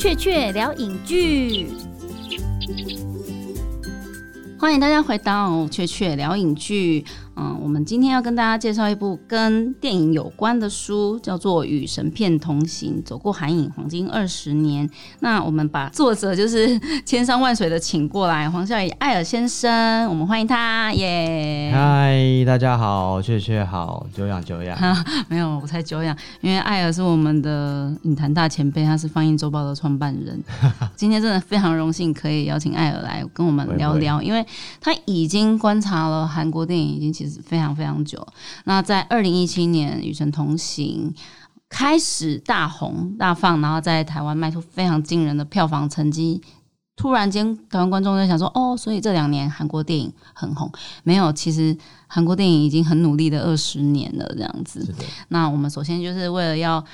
雀雀聊影剧，欢迎大家回到雀雀聊影剧。嗯，我们今天要跟大家介绍一部跟电影有关的书，叫做《与神片同行：走过韩影黄金二十年》。那我们把作者就是千山万水的请过来，黄孝义艾尔先生，我们欢迎他，耶！嗨，大家好，雀雀好，久仰久仰。没有，我才久仰，因为艾尔是我们的影坛大前辈，他是放映周报的创办人。今天真的非常荣幸可以邀请艾尔来跟我们聊聊，因为他已经观察了韩国电影，已经其实。非常非常久。那在二零一七年《与神同行》开始大红大放，然后在台湾卖出非常惊人的票房成绩。突然间，台湾观众在想说：“哦，所以这两年韩国电影很红。”没有，其实韩国电影已经很努力的二十年了。这样子。那我们首先就是为了要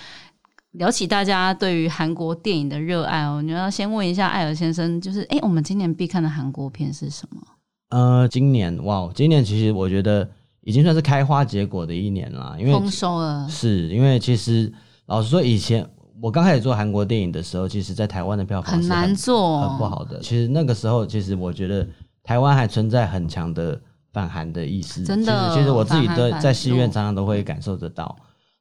聊起大家对于韩国电影的热爱哦，你要先问一下艾尔先生，就是哎，我们今年必看的韩国片是什么？呃，今年哇，今年其实我觉得已经算是开花结果的一年了，因为丰收了。是因为其实老实说，以前我刚开始做韩国电影的时候，其实在台湾的票房很难做，很不好的。其实那个时候，其实我觉得台湾还存在很强的反韩的意思。真的，其实我自己的在戏院常常都会感受得到。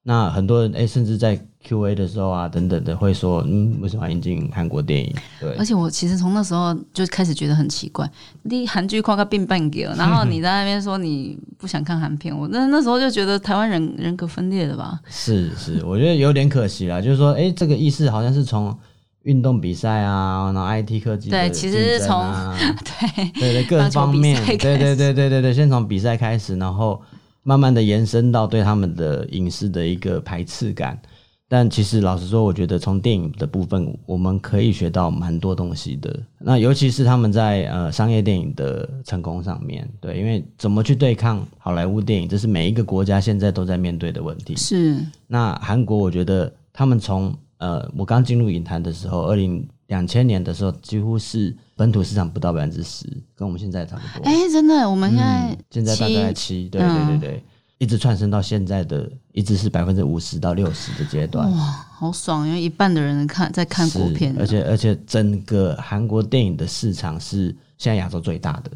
那很多人哎，甚至在 Q&A 的时候啊，等等的会说，嗯，为什么引进韩国电影？对，而且我其实从那时候就开始觉得很奇怪，你韩剧夸个变半给了，然后 你在那边说你不想看韩片，我那那时候就觉得台湾人人格分裂了吧？是是，我觉得有点可惜啦，就是说，哎，这个意思好像是从运动比赛啊，然后 IT 科技对，其实是从 对对对各方面，对对对对对对，先从比赛开始，然后。慢慢的延伸到对他们的影视的一个排斥感，但其实老实说，我觉得从电影的部分，我们可以学到蛮多东西的。那尤其是他们在呃商业电影的成功上面对，因为怎么去对抗好莱坞电影，这是每一个国家现在都在面对的问题。是。那韩国，我觉得他们从呃我刚进入影坛的时候，二零两千年的时候，几乎是。本土市场不到百分之十，跟我们现在差不多。哎，真的，我们现在现在大概七，对对对对，一直窜升到现在的，一直是百分之五十到六十的阶段。哇，好爽！因为一半的人看在看国片，而且而且整个韩国电影的市场是现在亚洲最大的。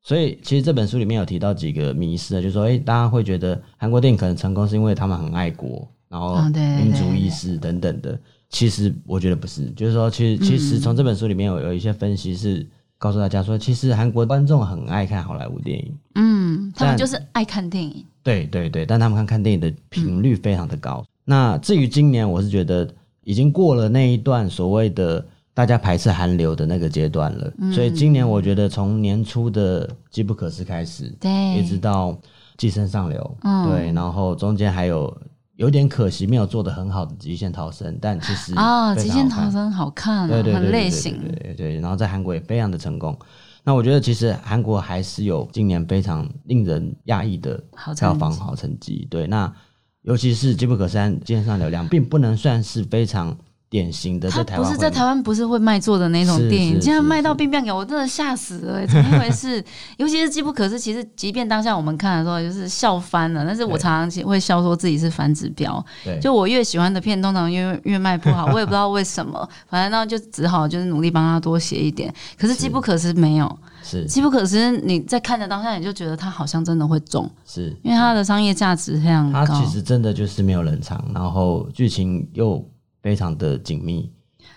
所以其实这本书里面有提到几个迷思，就是说，哎，大家会觉得韩国电影可能成功是因为他们很爱国，然后民族意识等等的。其实我觉得不是，就是说，其实其实从这本书里面有有一些分析是告诉大家说，其实韩国观众很爱看好莱坞电影，嗯，他们就是爱看电影，对对对，但他们看看电影的频率非常的高。那至于今年，我是觉得已经过了那一段所谓的大家排斥韩流的那个阶段了，所以今年我觉得从年初的《机不可失》开始，对，一直到《寄生上流》，对，然后中间还有。有点可惜，没有做的很好的《极限逃生》，但其实啊，《极限逃生》好看，对对很类型，对对。然后在韩国也非常的成功。那我觉得其实韩国还是有今年非常令人讶异的票房好成绩。对，那尤其是《机不可三》《剑上流量》，并不能算是非常。典型的在台湾不是在台湾不是会卖座的那种电影，竟然卖到冰冰给我真的吓死了，怎么一回事？尤其是机不可失，其实即便当下我们看的时候就是笑翻了，但是我常常会笑说自己是反指标。就我越喜欢的片，通常越越卖不好，我也不知道为什么，反正那就只好就是努力帮他多写一点。可是机不可失没有，是机不可失，你在看的当下你就觉得它好像真的会中，是因为它的商业价值非常高。它其实真的就是没有冷场，然后剧情又。非常的紧密，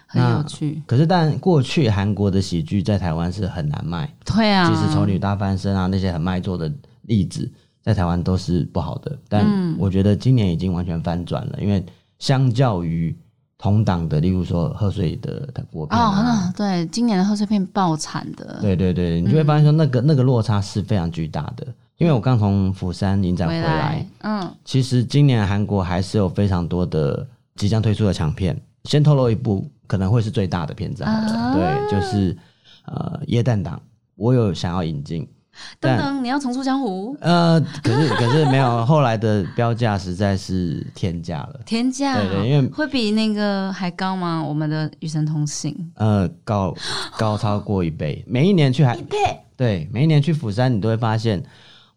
很有趣。可是，但过去韩国的喜剧在台湾是很难卖。对啊，其实《丑女大翻身》啊，那些很卖座的例子，在台湾都是不好的。但我觉得今年已经完全翻转了，因为相较于同档的，例如说贺岁的国片哦，对，今年的贺岁片爆产的。对对对，你就会发现说，那个那个落差是非常巨大的。因为我刚从釜山影展回来，嗯，其实今年韩国还是有非常多的。即将推出的长片，先透露一部可能会是最大的片子，对，就是呃《耶诞党》，我有想要引进。等等，你要重出江湖？呃，可是 可是没有，后来的标价实在是天价了，天价，对对，因为会比那个还高吗？我们的《与神同行》呃，高 高超过一倍，每一年去还一倍，对，每一年去釜山，你都会发现。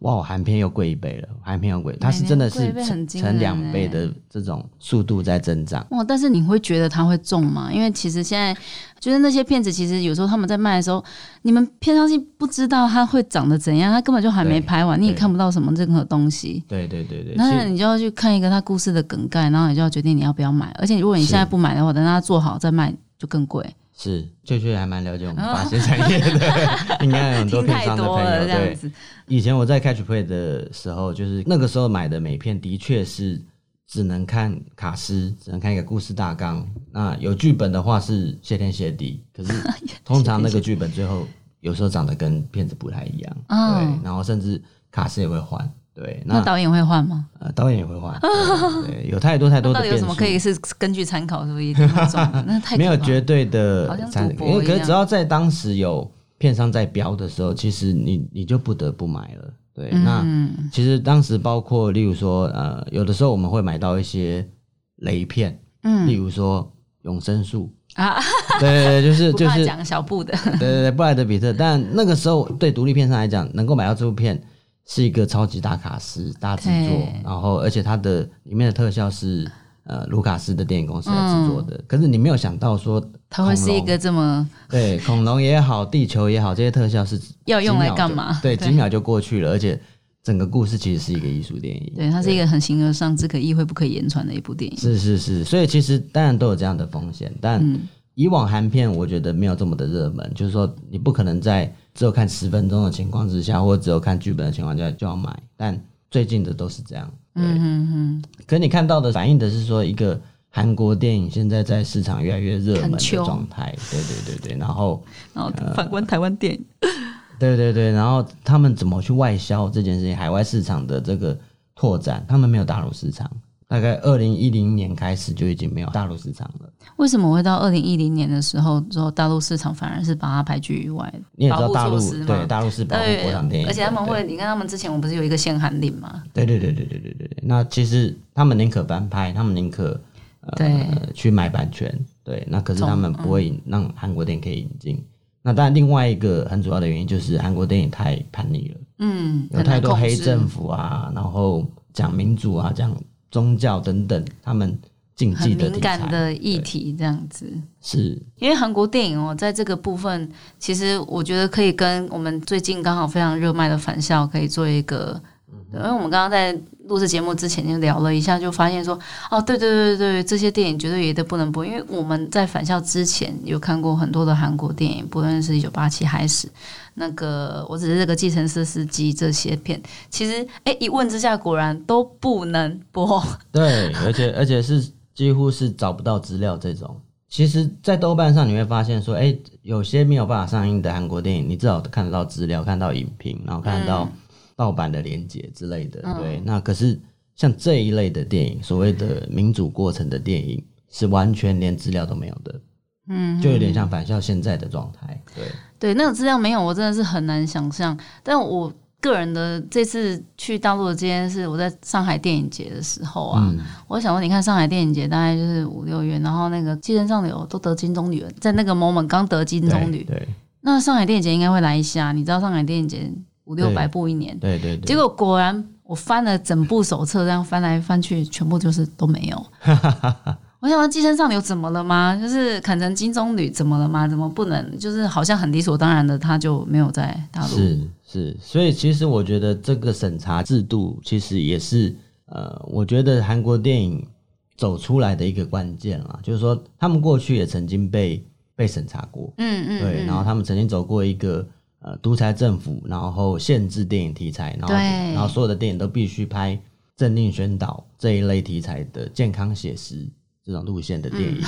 哇，含片又贵一倍了，含片又贵，它是真的是成两倍的这种速度在增长。哇！但是你会觉得它会重吗？因为其实现在就是那些片子，其实有时候他们在卖的时候，你们片商性不知道它会长得怎样，它根本就还没拍完，你也看不到什么任何东西。对对对对。那你就要去看一个它故事的梗概，然后你就要决定你要不要买。而且如果你现在不买的话，等它做好再卖就更贵。是，翠翠还蛮了解我们发现产业的，应该有很多片商的朋友。对，以前我在 Catch Play 的时候，就是那个时候买的美片，的确是只能看卡斯，只能看一个故事大纲。那有剧本的话是谢天谢地，可是 通常那个剧本最后有时候长得跟片子不太一样。对，然后甚至卡斯也会换。对，那导演会换吗？呃，导演也会换。对，有太多太多的。到底有什么可以是根据参考，是不是？那太没有绝对的参，因为可只要在当时有片商在标的时候，其实你你就不得不买了。对，那其实当时包括例如说，呃，有的时候我们会买到一些雷片，嗯，例如说永生树啊，对 对对，就是就是讲小布的，对对对，布莱德比特。但那个时候对独立片商来讲，能够买到这部片。是一个超级大卡司大制作，然后而且它的里面的特效是呃卢卡斯的电影公司来制作的。可是你没有想到说它会是一个这么对 恐龙也好，地球也好，这些特效是要用来干嘛？对，几秒就过去了，而且整个故事其实是一个艺术电影。对，它是一个很形而上、只可意会不可言传的一部电影。是是是，所以其实当然都有这样的风险，但以往韩片我觉得没有这么的热门，就是说你不可能在。只有看十分钟的情况之下，或者只有看剧本的情况下就要买，但最近的都是这样。嗯嗯嗯。可你看到的反映的是说，一个韩国电影现在在市场越来越热门的状态。对对对对，然后然后反观台湾电影，对对对，然后他们怎么去外销这件事情，海外市场的这个拓展，他们没有打入市场。大概二零一零年开始就已经没有大陆市场了。为什么会到二零一零年的时候之后，大陆市场反而是把它排拒于外？你也知道大陆对大陆是保护国产电影，而且他们会，你看他们之前我不是有一个限韩令吗？对对对对对对对对。那其实他们宁可翻拍，他们宁可呃去买版权，对。那可是他们不会让韩国电影可以引进。那当然，另外一个很主要的原因就是韩国电影太叛逆了，嗯，有太多黑政府啊，然后讲民主啊，讲。宗教等等，他们禁忌的敏感的议题，这样子。是。因为韩国电影哦，在这个部分，其实我觉得可以跟我们最近刚好非常热卖的《返校》可以做一个，因为我们刚刚在录制节目之前就聊了一下，就发现说，哦，对对对对，这些电影绝对也都不能播，因为我们在《返校》之前有看过很多的韩国电影，不论是一九八七还是。那个，我只是这个计程车司机这些片，其实哎，一问之下果然都不能播。对，而且而且是几乎是找不到资料这种。其实，在豆瓣上你会发现说，哎，有些没有办法上映的韩国电影，你至少看得到资料，看到影评，然后看得到盗版的连接之类的。对，那可是像这一类的电影，所谓的民主过程的电影，是完全连资料都没有的。嗯，就有点像返校现在的状态。对。对，那个资料没有，我真的是很难想象。但我个人的这次去大陆的这件事，我在上海电影节的时候啊，我想说，你看上海电影节大概就是五六月，然后那个《寄生上流》都得金棕榈了，在那个 moment 刚得金棕榈，对，那上海电影节应该会来一下。你知道上海电影节五六百部一年，对对，结果果然我翻了整部手册，这样翻来翻去，全部就是都没有。我想，寄生上流怎么了吗？就是砍成金棕榈怎么了吗？怎么不能？就是好像很理所当然的，他就没有在大陆。是是，所以其实我觉得这个审查制度其实也是呃，我觉得韩国电影走出来的一个关键啦。就是说，他们过去也曾经被被审查过，嗯嗯，对，然后他们曾经走过一个呃独裁政府，然后限制电影题材，然后然后所有的电影都必须拍政令宣导这一类题材的健康写实。这种路线的电影，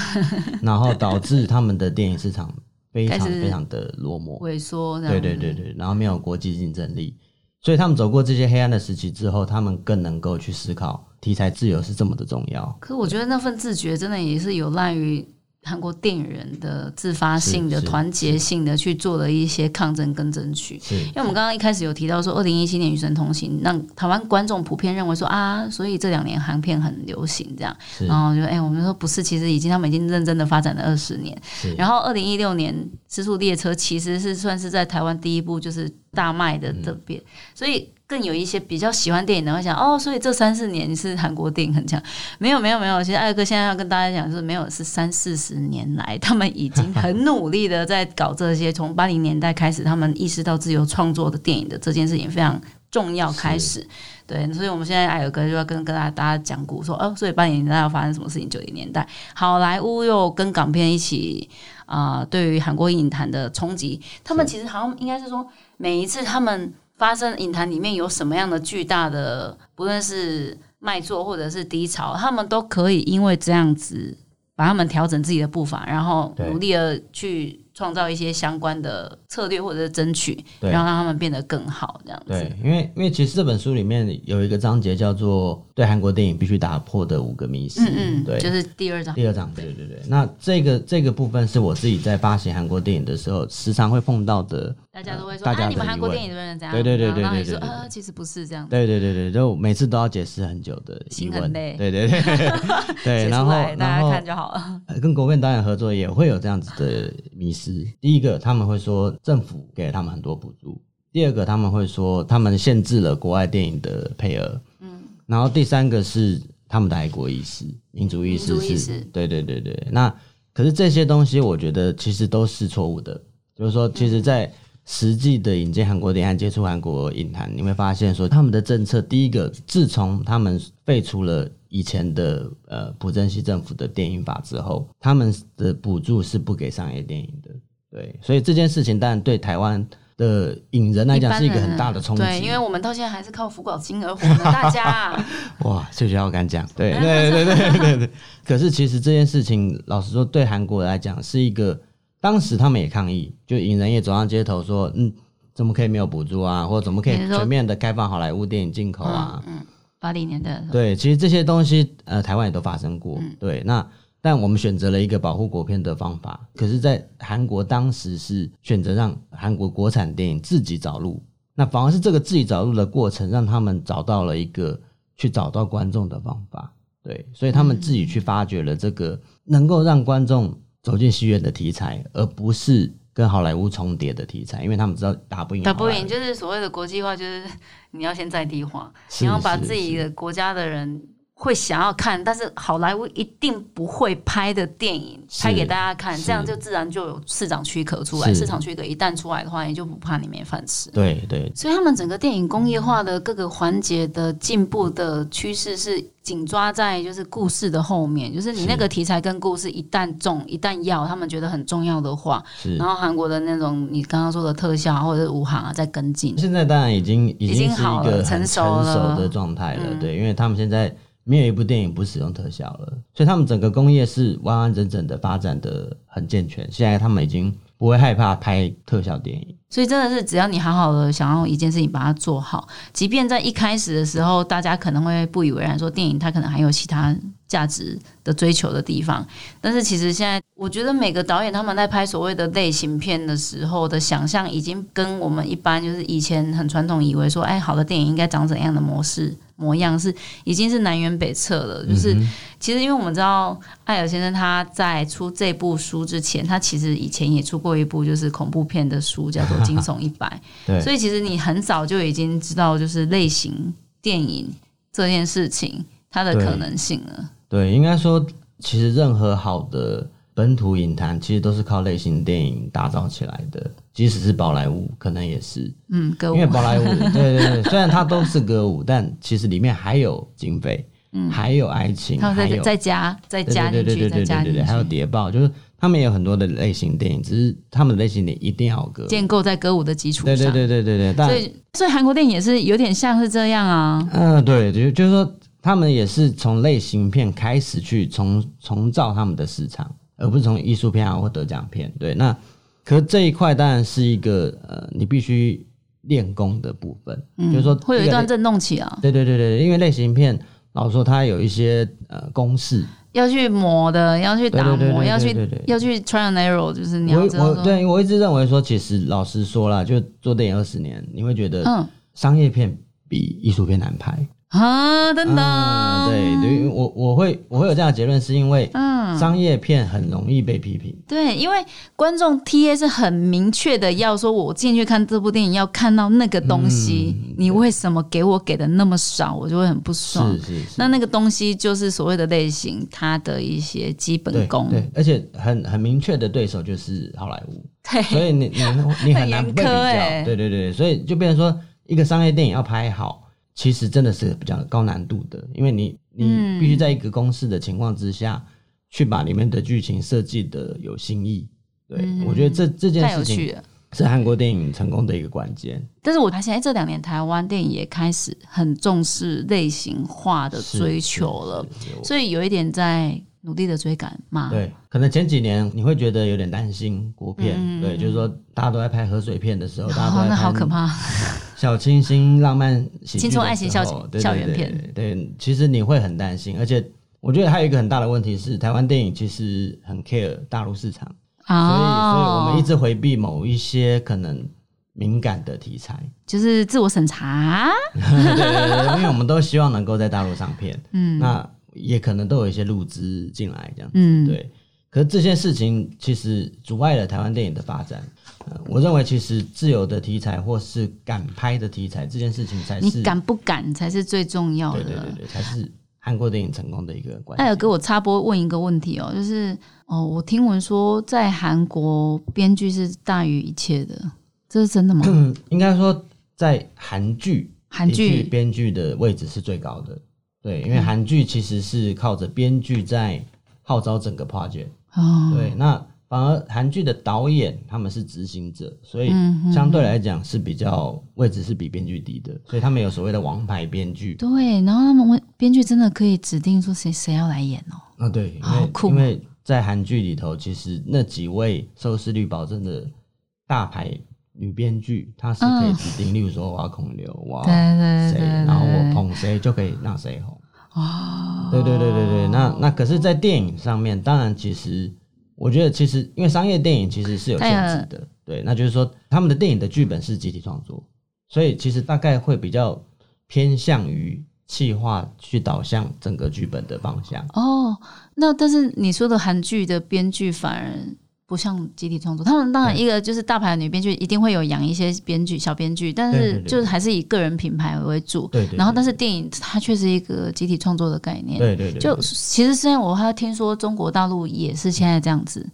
然后导致他们的电影市场非常非常的落寞萎缩。对对对对，然后没有国际竞争力，所以他们走过这些黑暗的时期之后，他们更能够去思考题材自由是这么的重要。可我觉得那份自觉真的也是有赖于。韩国电影人的自发性的、团结性的去做了一些抗争跟争取，因为我们刚刚一开始有提到说，二零一七年《与神同行》让台湾观众普遍认为说啊，所以这两年韩片很流行这样，然后就哎，我们说不是，其实已经他们已经认真的发展了二十年。然后二零一六年《失速列车》其实是算是在台湾第一部就是大卖的这边，所以更有一些比较喜欢电影的会想哦，所以这三四年是韩国电影很强。没有没有没有，其实艾哥现在要跟大家讲，是没有是三四十年来，他们已经很努力的在搞这些。从八零年代开始，他们意识到自由创作的电影的这件事情非常重要。开始对，所以我们现在艾尔哥就要跟跟大家大家讲古说哦，所以八零年代要发生什么事情？九零年代好莱坞又跟港片一起啊，对于韩国影坛的冲击，他们其实好像应该是说每一次他们。发生影坛里面有什么样的巨大的，不论是卖座或者是低潮，他们都可以因为这样子把他们调整自己的步伐，然后努力的去。创造一些相关的策略或者是争取，然后让他们变得更好，这样子。对，因为因为其实这本书里面有一个章节叫做“对韩国电影必须打破的五个迷思”，嗯嗯，对，就是第二章。第二章，对对对。那这个这个部分是我自己在发行韩国电影的时候，时常会碰到的。大家都会说，啊，你们韩国电影都是这样，对对对对对对。啊，其实不是这样。对对对对，就每次都要解释很久的疑问，对对对 对。然后大家看就好了。跟国片导演合作也会有这样子的迷思。第一个。他们会说政府给了他们很多补助。第二个，他们会说他们限制了国外电影的配额。嗯，然后第三个是他们的爱国意识、民族意识是，对对对对。那可是这些东西，我觉得其实都是错误的。就是说，其实，在实际的引进韩国电影、接触韩国影坛，你会发现说，他们的政策，第一个，自从他们废除了以前的呃朴正熙政府的电影法之后，他们的补助是不给商业电影的。对，所以这件事情当然对台湾的引人来讲是一个很大的冲击。对，因为我们到现在还是靠福宝金而活的，大家。哇，谢谢我敢讲。对对对对对对。可是其实这件事情，老实说，对韩国来讲是一个，当时他们也抗议，就引人也走上街头说，嗯，怎么可以没有补助啊？或者怎么可以全面的开放好莱坞电影进口啊？嗯，八零年代。对，其实这些东西，呃，台湾也都发生过。对，那。但我们选择了一个保护国片的方法，可是，在韩国当时是选择让韩国国产电影自己找路，那反而是这个自己找路的过程，让他们找到了一个去找到观众的方法。对，所以他们自己去发掘了这个能够让观众走进戏院的题材，而不是跟好莱坞重叠的题材，因为他们知道打不赢。打不赢就是所谓的国际化，就是你要先在地化，你要把自己的国家的人。会想要看，但是好莱坞一定不会拍的电影拍给大家看，这样就自然就有市场躯壳出来。市场躯壳一旦出来的话，也就不怕你没饭吃。对对，所以他们整个电影工业化的各个环节的进步的趋势是紧抓在就是故事的后面，就是你那个题材跟故事一旦重一旦要他们觉得很重要的话，然后韩国的那种你刚刚说的特效或者是武行啊在跟进。现在当然已经已经是一个成熟的状态了，对，因为他们现在。没有一部电影不使用特效了，所以他们整个工业是完完整整的发展的很健全。现在他们已经不会害怕拍特效电影。所以真的是，只要你好好的想要一件事情把它做好，即便在一开始的时候，大家可能会不以为然，说电影它可能还有其他价值的追求的地方。但是其实现在，我觉得每个导演他们在拍所谓的类型片的时候的想象，已经跟我们一般就是以前很传统以为说，哎，好的电影应该长怎样的模式。模样是已经是南辕北辙了，就是其实因为我们知道艾尔先生他在出这部书之前，他其实以前也出过一部就是恐怖片的书，叫做《惊悚一百》。对，所以其实你很早就已经知道就是类型电影这件事情它的可能性了。对，应该说其实任何好的。本土影坛其实都是靠类型电影打造起来的，即使是宝莱坞，可能也是。嗯，歌舞。因为宝莱坞，对对对，虽然它都是歌舞，但其实里面还有警匪，嗯，还有爱情，还有再加再加进去，再加进去，还有谍报，就是他们也有很多的类型电影，只是他们的类型电影一定要歌建构在歌舞的基础上。对对对对对对。所以所以韩国电影也是有点像是这样啊。嗯，对，就就是说他们也是从类型片开始去重重造他们的市场。而不是从艺术片啊或得奖片，对，那可这一块当然是一个呃，你必须练功的部分，就是说会有一段震动期啊。对对对对，因为类型片老说它有一些呃公式。要去磨的，要去打磨，要去要去 try and error，就是你要我我对我一直认为说，其实老实说了，就做电影二十年，你会觉得嗯，商业片比艺术片难拍。啊，等等，对对，我我会我会有这样的结论，是因为嗯，商业片很容易被批评。对，因为观众 T A 是很明确的，要说我进去看这部电影要看到那个东西，你为什么给我给的那么少，我就会很不爽。是是是，那那个东西就是所谓的类型，它的一些基本功。对，而且很很明确的对手就是好莱坞。对，所以你你你很难被比较。对对对，所以就变成说，一个商业电影要拍好。其实真的是比较高难度的，因为你你必须在一个公式的情况之下去把里面的剧情设计的有新意。对我觉得这这件事情是韩国电影成功的一个关键。但是我发现这两年台湾电影也开始很重视类型化的追求了，所以有一点在努力的追赶嘛。对，可能前几年你会觉得有点担心国片，对，就是说大家都在拍河水片的时候，大家都那好可怕。小清新浪漫青春爱情校校园片，对，其实你会很担心，而且我觉得还有一个很大的问题是，台湾电影其实很 care 大陆市场，所以所以我们一直回避某一些可能敏感的题材，就是自我审查，对，因为我们都希望能够在大陆上片，嗯，那也可能都有一些入资进来这样子，对，可是这件事情其实阻碍了台湾电影的发展。我认为，其实自由的题材或是敢拍的题材，这件事情才是你敢不敢才是最重要的。对对对对，才是韩国电影成功的一个关键。艾尔给我插播问一个问题哦，就是哦，我听闻说在韩国编剧是大于一切的，这是真的吗？应该说，在韩剧，韩剧编剧的位置是最高的。对，因为韩剧其实是靠着编剧在号召整个 project。哦，对，那。反而韩剧的导演他们是执行者，所以相对来讲是比较位置是比编剧低的，所以他们有所谓的王牌编剧。对，然后他们编剧真的可以指定说谁谁要来演哦。啊，对，因为因为在韩剧里头，其实那几位收视率保证的大牌女编剧，她是可以指定，例如说我要孔刘，我要谁，然后我捧谁就可以让谁红。哦，对对对对对，那那可是，在电影上面，当然其实。我觉得其实，因为商业电影其实是有限制的，对，那就是说他们的电影的剧本是集体创作，所以其实大概会比较偏向于气化去导向整个剧本的方向。哦，那但是你说的韩剧的编剧反而。不像集体创作，他们当然一个就是大牌的女编剧一定会有养一些编剧、小编剧，但是就是还是以个人品牌为主。对。然后，但是电影它却是一个集体创作的概念。对对对。就其实现在我还听说中国大陆也是现在这样子。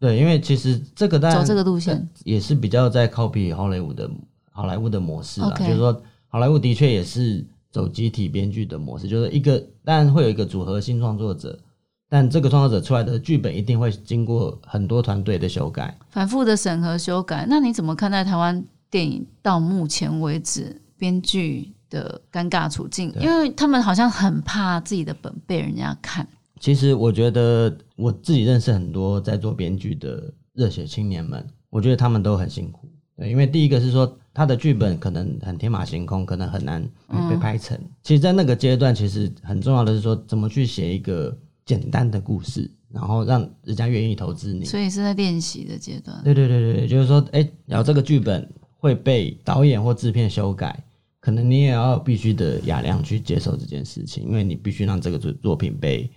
对，因为其实这个走这个路线也是比较在 copy 好莱坞的好莱坞的模式啊，就是说好莱坞的确也是走集体编剧的模式，就是一个当然会有一个组合性创作者。但这个创作者出来的剧本一定会经过很多团队的修改，反复的审核修改。那你怎么看待台湾电影到目前为止编剧的尴尬处境？因为他们好像很怕自己的本被人家看。其实我觉得我自己认识很多在做编剧的热血青年们，我觉得他们都很辛苦。对，因为第一个是说他的剧本可能很天马行空，可能很难被拍成。其实，在那个阶段，其实很重要的是说怎么去写一个。简单的故事，然后让人家愿意投资你，所以是在练习的阶段。对对对对，就是说，哎，然后这个剧本会被导演或制片修改，可能你也要必须的雅量去接受这件事情，因为你必须让这个作作品被。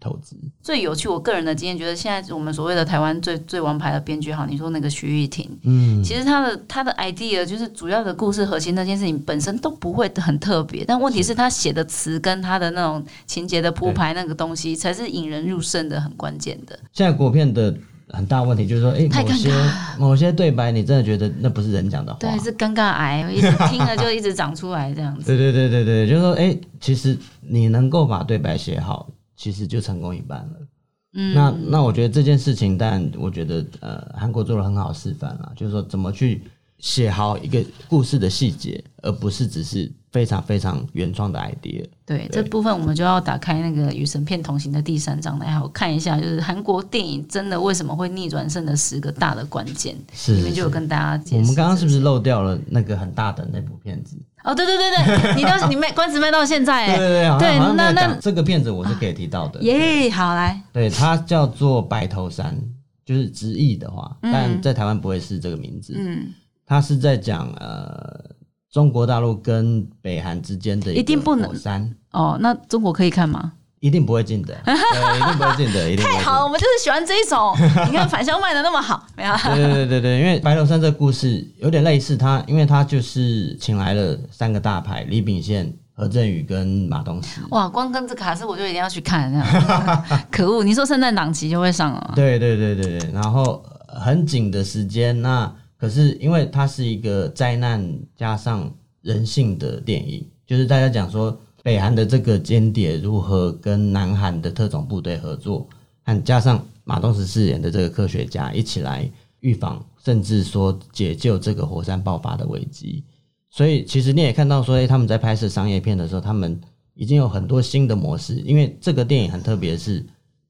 投资最有趣，我个人的经验觉得，现在我们所谓的台湾最最王牌的编剧，哈，你说那个徐玉婷，嗯，其实他的他的 idea 就是主要的故事核心那件事情本身都不会很特别，但问题是他写的词跟他的那种情节的铺排那个东西，才是引人入胜的很关键的。现在国片的很大问题就是说，哎，某些某些对白，你真的觉得那不是人讲的话，对，是尴尬癌，一直听了就一直长出来这样子。对对对对对，就是说，哎，其实你能够把对白写好。其实就成功一半了。嗯，那那我觉得这件事情，但我觉得呃，韩国做了很好示范啊，就是说怎么去写好一个故事的细节，而不是只是。非常非常原创的 idea。对这部分，我们就要打开那个《与神片同行》的第三章来好看一下，就是韩国电影真的为什么会逆转胜的十个大的关键，是里面就有跟大家解释。我们刚刚是不是漏掉了那个很大的那部片子？哦，对对对对，你到你卖关子卖到现在，对对对，那那这个片子我是可以提到的。耶，好来，对，它叫做《白头山》，就是直译的话，但在台湾不会是这个名字。嗯，它是在讲呃。中国大陆跟北韩之间的一定不能火山哦。那中国可以看吗？一定不会进的，对，一定不会进的，一定太好了，我们就是喜欢这一种。你看反向卖的那么好，没有？对对对对对，因为白头山这个故事有点类似，他因为他就是请来了三个大牌，李秉宪、何振宇跟马东石。哇，光跟这卡斯我就一定要去看，可恶！你说圣诞档期就会上了？对对对对对，然后很紧的时间，那可是因为它是一个灾难加上人性的电影，就是大家讲说。北韩的这个间谍如何跟南韩的特种部队合作，和加上马东石饰演的这个科学家一起来预防，甚至说解救这个火山爆发的危机。所以其实你也看到说，哎，他们在拍摄商业片的时候，他们已经有很多新的模式。因为这个电影很特别，是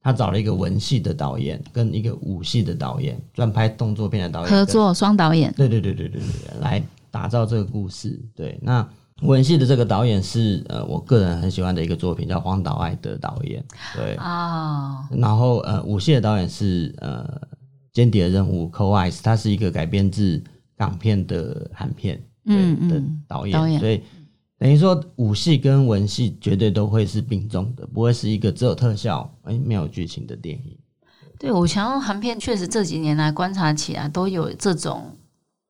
他找了一个文戏的导演跟一个武戏的导演，专拍动作片的导演合作双导演。对对对对对对，来打造这个故事。对，那。文戏的这个导演是呃，我个人很喜欢的一个作品，叫荒岛爱的导演。对啊，然后呃，武戏的导演是呃，间谍任务 Co Ice，他是一个改编自港片的韩片嗯的导演，所以等于说武戏跟文戏绝对都会是并重的，不会是一个只有特效哎没有剧情的电影。对，我想要韩片确实这几年来观察起来都有这种。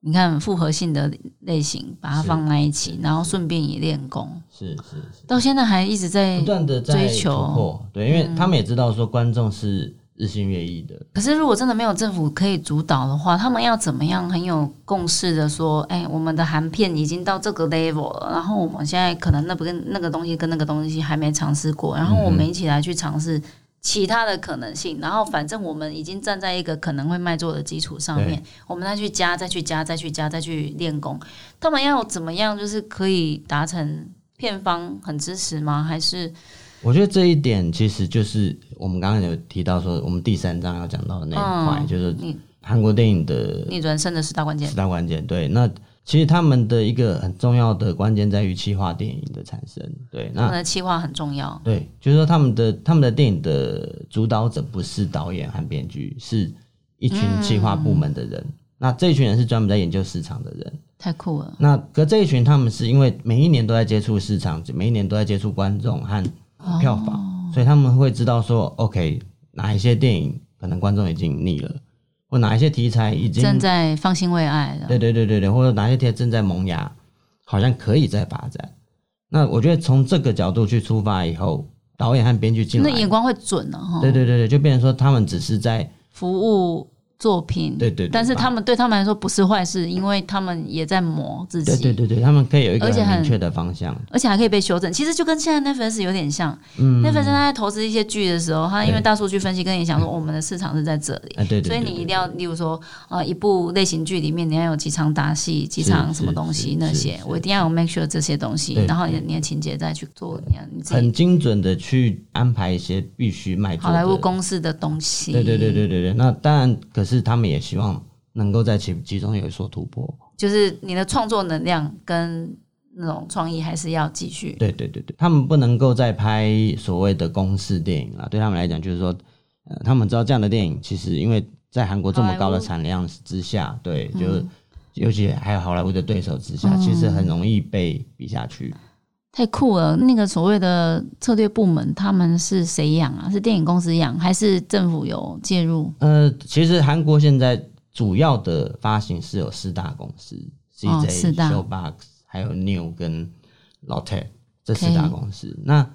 你看复合性的类型，把它放在一起，然后顺便也练功，是是是，到现在还一直在不断的追求，对，因为他们也知道说观众是日新月异的。可是如果真的没有政府可以主导的话，他们要怎么样很有共识的说，哎，我们的含片已经到这个 level 了，然后我们现在可能那不跟那个东西跟那个东西还没尝试过，然后我们一起来去尝试。其他的可能性，然后反正我们已经站在一个可能会卖座的基础上面，我们再去加，再去加，再去加，再去练功。他们要怎么样，就是可以达成片方很支持吗？还是我觉得这一点其实就是我们刚刚有提到说，我们第三章要讲到的那一块，就是韩国电影的逆转胜的十大关键，十大关键。对，那。其实他们的一个很重要的关键在于企划电影的产生，对，那的企划很重要，对，就是说他们的他们的电影的主导者不是导演和编剧，是一群企划部门的人，那这一群人是专门在研究市场的人，太酷了。那可这一群他们是因为每一年都在接触市场，每一年都在接触观众和票房，所以他们会知道说，OK，哪一些电影可能观众已经腻了。或哪一些题材已经正在放心为爱了？对对对对对，或者哪些题材正在萌芽，好像可以再发展。那我觉得从这个角度去出发以后，导演和编剧进来，那眼光会准了哈。对对对对，就变成说他们只是在服务。作品对对，但是他们对他们来说不是坏事，因为他们也在磨自己。对对对对，他们可以有一个很明确的方向，而且还可以被修正。其实就跟现在 Netflix 有点像。嗯，Netflix 他在投资一些剧的时候，他因为大数据分析跟你讲说，我们的市场是在这里。对对。所以你一定要，例如说，呃，一部类型剧里面你要有几场打戏，几场什么东西那些，我一定要有 make sure 这些东西，然后你你的情节再去做，你你很精准的去安排一些必须卖好莱坞公司的东西。对对对对对对，那当然，可是他们也希望。能够在其其中有所突破，就是你的创作能量跟那种创意还是要继续。对对对对，他们不能够再拍所谓的公式电影了。对他们来讲，就是说，呃，他们知道这样的电影，其实因为在韩国这么高的产量之下，对，就尤其还有好莱坞的对手之下，其实很容易被比下去。太酷了！那个所谓的策略部门，他们是谁养啊？是电影公司养，还是政府有介入？呃，其实韩国现在主要的发行是有四大公司，CJ、Showbox，还有 New 跟 Lotte 这四大公司。那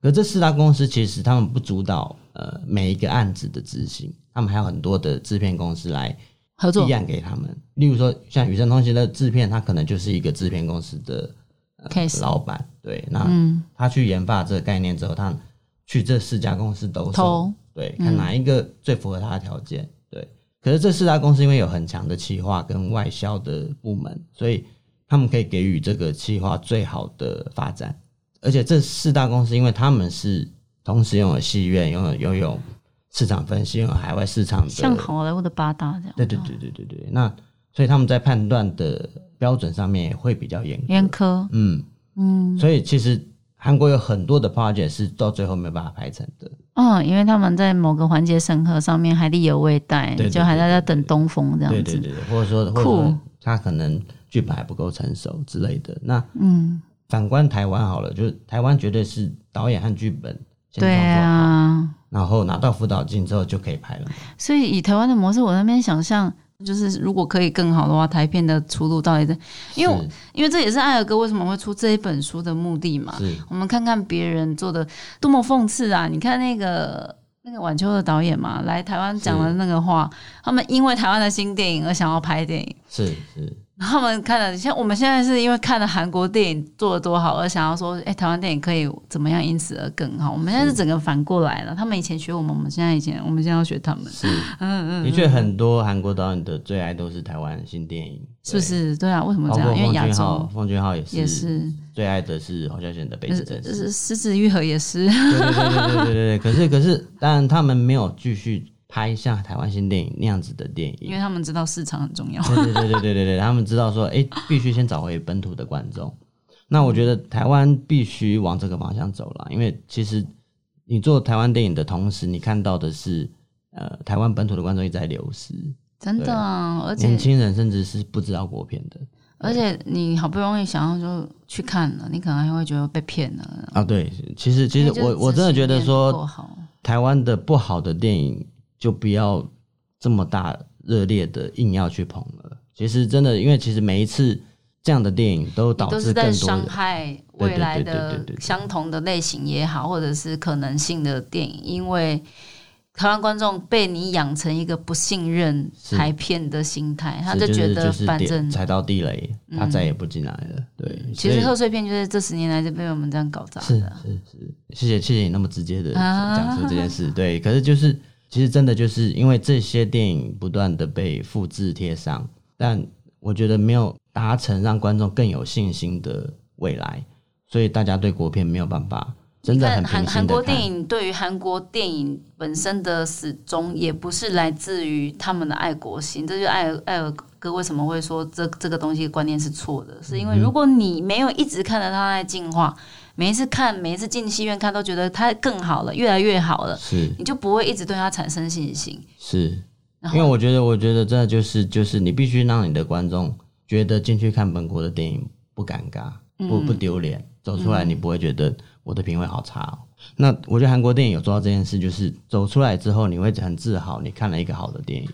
可这四大公司其实他们不主导呃每一个案子的执行，他们还有很多的制片公司来合作，提案给他们。例如说，像《宇生通信》的制片，它可能就是一个制片公司的。老板对，那他去研发这个概念之后，他去这四家公司都投，对，看哪一个最符合他的条件，对。可是这四家公司因为有很强的企划跟外销的部门，所以他们可以给予这个企划最好的发展。而且这四大公司，因为他们是同时拥有戏院，拥有拥有市场分析，拥有海外市场的，像好莱坞的八大这样。对对对对对对，那所以他们在判断的。标准上面也会比较严严苛，嗯。嗯，所以其实韩国有很多的 project 是到最后没有办法拍成的，嗯，因为他们在某个环节审核上面还力有未逮，就还在在等东风这样子，对对对，或者说或者说他可能剧本还不够成熟之类的。那嗯，反观台湾好了，就是台湾绝对是导演和剧本先创作好，然后拿到辅导金之后就可以拍了。所以以台湾的模式，我那边想象。就是如果可以更好的话，台片的出路到底在？因为因为这也是艾尔哥为什么会出这一本书的目的嘛。我们看看别人做的多么讽刺啊！你看那个那个晚秋的导演嘛，来台湾讲的那个话，他们因为台湾的新电影而想要拍电影。是是。他们看了，像我们现在是因为看了韩国电影做的多好，而想要说，哎，台湾电影可以怎么样，因此而更好。我们现在是整个反过来了，他们以前学我们，我们现在以前，我们现在要学他们。是，嗯嗯，的确，很多韩国导演的最爱都是台湾新电影，是不是？对啊，为什么这样？因为亚洲，奉俊昊也是，也是最爱的是侯孝贤的《北子镇》，是狮子愈合也是。对对对对对对对。可是可是，当然他们没有继续。拍像台湾新电影那样子的电影，因为他们知道市场很重要。对对对对对对对，他们知道说，哎，必须先找回本土的观众。那我觉得台湾必须往这个方向走了，因为其实你做台湾电影的同时，你看到的是，呃，台湾本土的观众一直在流失，真的，而且年轻人甚至是不知道国片的。而且你好不容易想要就去看了，你可能还会觉得被骗了啊。对，其实其实我我真的觉得说，台湾的不好的电影。就不要这么大热烈的硬要去捧了。其实真的，因为其实每一次这样的电影都导致更多伤害未来的相同的类型也好，或者是可能性的电影，因为台湾观众被你养成一个不信任台片的心态，他就觉得反正踩到地雷，他再也不进来了。对，其实贺岁片就是这十年来就被我们这样搞砸的。是是是，谢谢谢谢你那么直接的讲出这件事。对，可是就是。其实真的就是因为这些电影不断的被复制贴上，但我觉得没有达成让观众更有信心的未来，所以大家对国片没有办法真的很韩韩国电影对于韩国电影本身的始终也不是来自于他们的爱国心，这就艾尔艾尔哥为什么会说这这个东西观念是错的，是因为如果你没有一直看着它在进化。每一次看，每一次进戏院看，都觉得它更好了，越来越好了。是，你就不会一直对它产生信心。是，因为我觉得，我觉得这就是就是你必须让你的观众觉得进去看本国的电影不尴尬，不不丢脸，走出来你不会觉得我的品味好差。那我觉得韩国电影有做到这件事，就是走出来之后你会很自豪，你看了一个好的电影。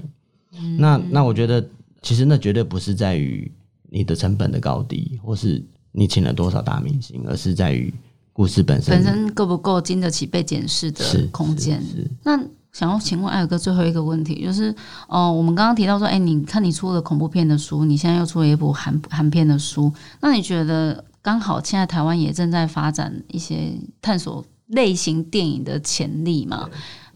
那那我觉得其实那绝对不是在于你的成本的高低，或是。你请了多少大明星，而是在于故事本身本身够不够经得起被检视的空间。那想要请问艾尔哥最后一个问题，就是哦，我们刚刚提到说，哎，你看你出了恐怖片的书，你现在又出了一部韩韩片的书，那你觉得刚好现在台湾也正在发展一些探索类型电影的潜力嘛？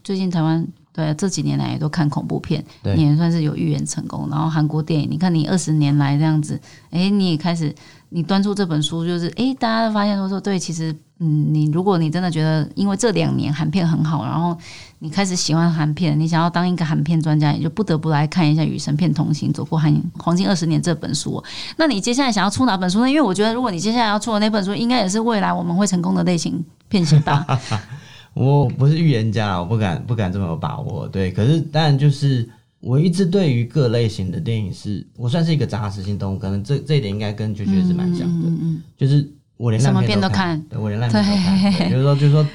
最近台湾。对，这几年来也都看恐怖片，你也算是有预言成功。然后韩国电影，你看你二十年来这样子，哎，你也开始你端出这本书，就是哎，大家都发现都说对，其实嗯，你如果你真的觉得因为这两年韩片很好，然后你开始喜欢韩片，你想要当一个韩片专家，你就不得不来看一下《与神片同行：走过韩黄金二十年》这本书。那你接下来想要出哪本书呢？因为我觉得，如果你接下来要出的那本书，应该也是未来我们会成功的类型片型吧。我不是预言家，我不敢不敢这么有把握。对，可是当然就是我一直对于各类型的电影是，我算是一个杂食性动物，可能这这一点应该跟绝绝是蛮像的。嗯嗯，就是我连烂片都看，对我连烂片都看。比如说，就是说。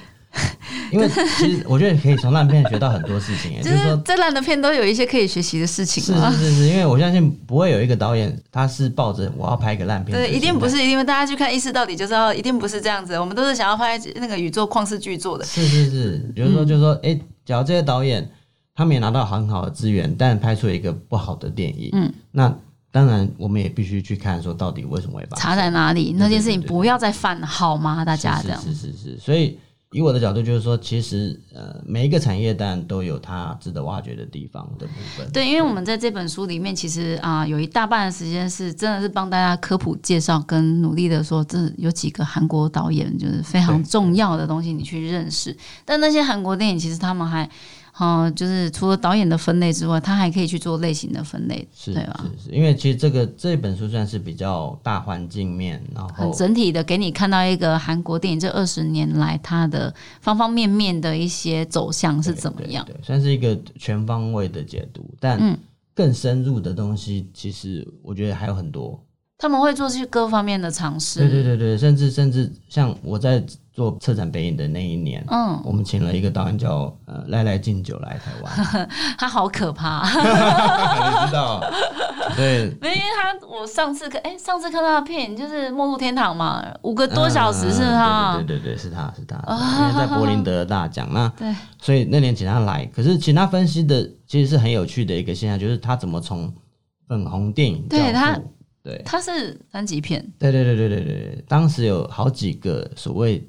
因为其实 我觉得可以从烂片学到很多事情，就是说再烂的片都有一些可以学习的事情。是是是是，因为我相信不会有一个导演他是抱着我要拍一个烂片，对，一定不是，因为大家去看《意识到底》就知道，一定不是这样子。我们都是想要拍那个宇宙旷世巨作的。是是是，比如说就是说，哎，假如这些导演他们也拿到很好的资源，但拍出一个不好的电影，嗯，那当然我们也必须去看，说到底为什么会把差在哪里？那件事情不要再犯好吗？大家这样是是是，所以。以我的角度，就是说，其实呃，每一个产业当然都有它值得挖掘的地方的部分。对，因为我们在这本书里面，其实啊，有一大半的时间是真的是帮大家科普介绍，跟努力的说，这有几个韩国导演就是非常重要的东西，你去认识。但那些韩国电影，其实他们还。哦，就是除了导演的分类之外，他还可以去做类型的分类，对吧？是是，因为其实这个这本书算是比较大环境面，然后很整体的给你看到一个韩国电影这二十年来它的方方面面的一些走向是怎么样，对，算是一个全方位的解读。但更深入的东西，其实我觉得还有很多。他们会做去各方面的尝试。对对对对，甚至甚至像我在做策展北影的那一年，嗯，我们请了一个导演叫呃赖赖敬酒来台湾，他好可怕，你知道？对，因为他我上次看，哎，上次看他的片就是《末路天堂》嘛，五个多小时是他，对对对，是他是他，因为在柏林得了大奖，那 对，所以那年请他来，可是请他分析的其实是很有趣的一个现象，就是他怎么从粉红电影对他。对，它是三级片。对对对对对对。当时有好几个所谓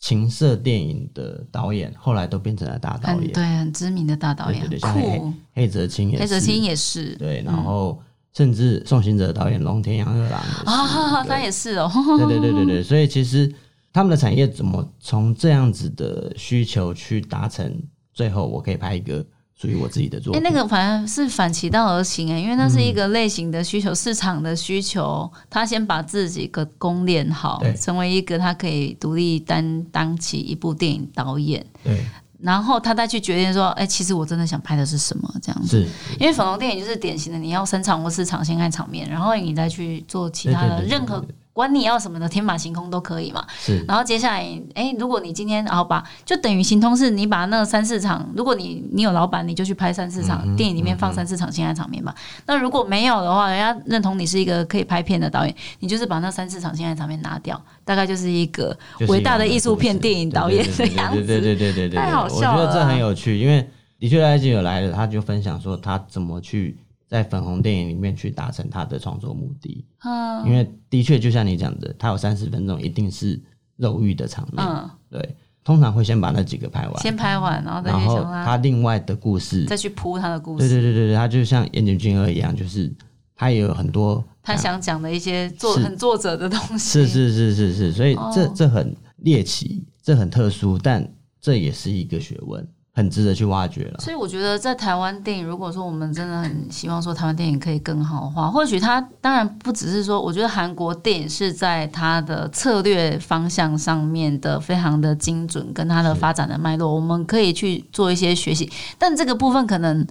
情色电影的导演，后来都变成了大导演，对，很知名的大导演，对对，像黑黑泽清也是，黑泽清也是，对，然后甚至宋行者导演龙田洋二郎啊，他也是哦，对对对对对，所以其实他们的产业怎么从这样子的需求去达成，最后我可以拍一个。属于我自己的作品。哎，那个反而是反其道而行哎，因为那是一个类型的需求，市场的需求，他先把自己个功练好，成为一个他可以独立担当起一部电影导演。对，然后他再去决定说，哎，其实我真的想拍的是什么这样子。因为粉红电影就是典型的，你要生场或市场先看场面，然后你再去做其他的任何。管你要什么的，天马行空都可以嘛。是。然后接下来，哎，如果你今天好吧，就等于行通是，你把那三四场，如果你你有老板，你就去拍三四场电影里面放三四场性爱场面嘛。那如果没有的话，人家认同你是一个可以拍片的导演，你就是把那三四场性爱场面拿掉，大概就是一个伟大的艺术片电影导演的样子。对对对对对对，太好笑了。我觉得这很有趣，因为的确来就有来了，他就分享说他怎么去。在粉红电影里面去达成他的创作目的，嗯，因为的确就像你讲的，他有三十分钟，一定是肉欲的场面，嗯，对，通常会先把那几个拍完，先拍完，然后再然后他另外的故事再去铺他的故事，对对对对对，他就像岩井俊二一样，就是他也有很多他想讲的一些作很作者的东西，是是是是是，所以这这很猎奇，这很特殊，但这也是一个学问。很值得去挖掘了，所以我觉得在台湾电影，如果说我们真的很希望说台湾电影可以更好的话，或许它当然不只是说，我觉得韩国电影是在它的策略方向上面的非常的精准，跟它的发展的脉络，我们可以去做一些学习，但这个部分可能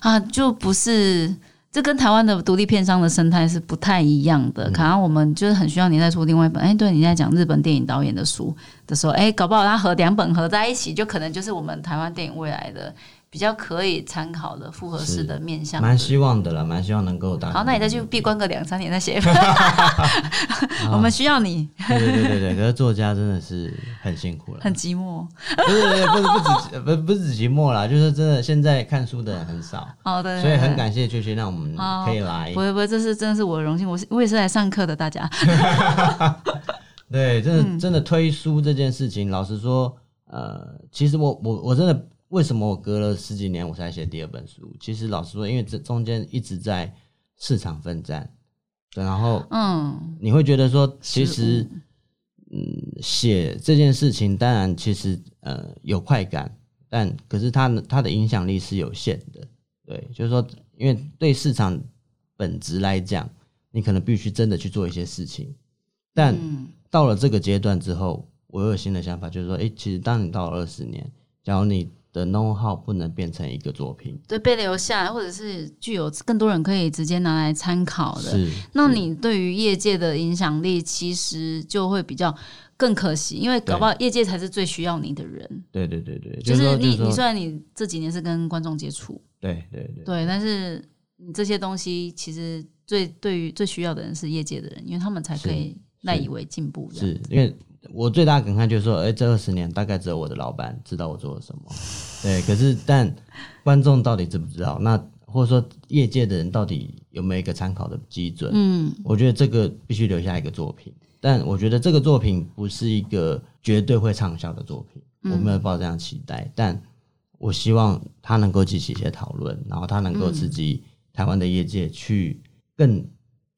啊就不是。这跟台湾的独立片商的生态是不太一样的。可能我们就是很需要你再出另外一本。哎，对，你在讲日本电影导演的书的时候，哎，搞不好它和两本合在一起，就可能就是我们台湾电影未来的。比较可以参考的复合式的面向，蛮希望的了，蛮希望能够达。好，那你再去闭关个两三年再写。我们需要你。对对对对对，可是作家真的是很辛苦了，很寂寞。不是不是不是不止不不止寂寞啦，就是真的现在看书的人很少。哦对。所以很感谢秋秋让我们可以来。不会不会，这是真的是我的荣幸，我是我也是来上课的，大家。对，真的真的推书这件事情，老实说，呃，其实我我我真的。为什么我隔了十几年我才写第二本书？其实老实说，因为这中间一直在市场奋战，对，然后嗯，你会觉得说，其实嗯，写这件事情当然其实呃有快感，但可是它它的影响力是有限的，对，就是说，因为对市场本质来讲，你可能必须真的去做一些事情，但到了这个阶段之后，我有新的想法，就是说，哎，其实当你到了二十年，假如你的 know how 不能变成一个作品，对，被留下来，或者是具有更多人可以直接拿来参考的。是，那你对于业界的影响力，其实就会比较更可惜，因为搞不好业界才是最需要你的人。对对对对，就是你，你虽然你这几年是跟观众接触，对对对，对，但是你这些东西其实最对于最需要的人是业界的人，因为他们才可以赖以为进步。是因为。我最大的感慨就是说，哎，这二十年大概只有我的老板知道我做了什么，对。可是，但观众到底知不知道？那或者说业界的人到底有没有一个参考的基准？嗯，我觉得这个必须留下一个作品。但我觉得这个作品不是一个绝对会畅销的作品，我没有抱这样期待。但我希望它能够激起一些讨论，然后它能够刺激台湾的业界去更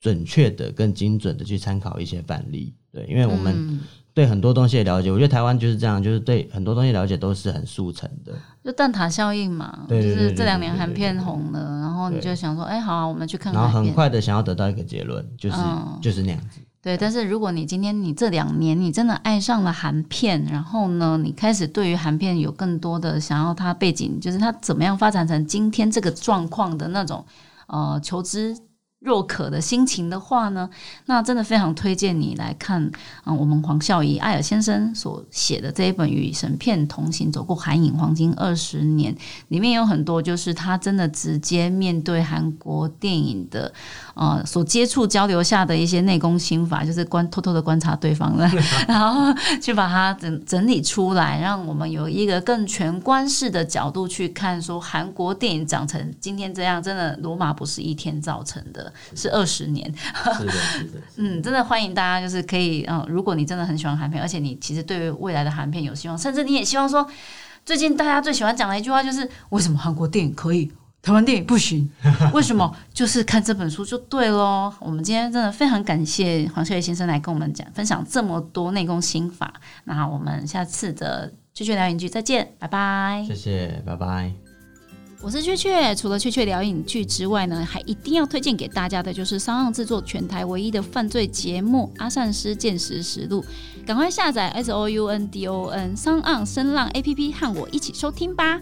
准确的、更精准的去参考一些范例。对，因为我们。对很多东西的了解，我觉得台湾就是这样，就是对很多东西了解都是很速成的，就蛋挞效应嘛，就是这两年韩片红了，然后你就想说，哎，好啊，我们去看，然后很快的想要得到一个结论，就是就是那样子。对，但是如果你今天你这两年你真的爱上了韩片，然后呢，你开始对于韩片有更多的想要它背景，就是它怎么样发展成今天这个状况的那种呃求知。若可的心情的话呢，那真的非常推荐你来看啊，我们黄孝仪艾尔先生所写的这一本《与神片同行：走过韩影黄金二十年》，里面有很多就是他真的直接面对韩国电影的呃所接触交流下的一些内功心法，就是观偷偷的观察对方的，然后去把它整整理出来，让我们有一个更全观式的角度去看，说韩国电影长成今天这样，真的罗马不是一天造成的。是二十年，是的，是的，嗯，真的欢迎大家，就是可以，嗯，如果你真的很喜欢韩片，而且你其实对未来的韩片有希望，甚至你也希望说，最近大家最喜欢讲的一句话就是，为什么韩国电影可以，台湾电影不行？为什么？就是看这本书就对喽。我们今天真的非常感谢黄秀叶先生来跟我们讲分享这么多内功心法。那我们下次的雀雀聊影剧再见，拜拜。谢谢，拜拜。我是雀雀，除了雀雀聊影剧之外呢，还一定要推荐给大家的就是商浪制作全台唯一的犯罪节目《阿善师见识实录》，赶快下载 S O U N D O N 商浪声浪 A P P 和我一起收听吧。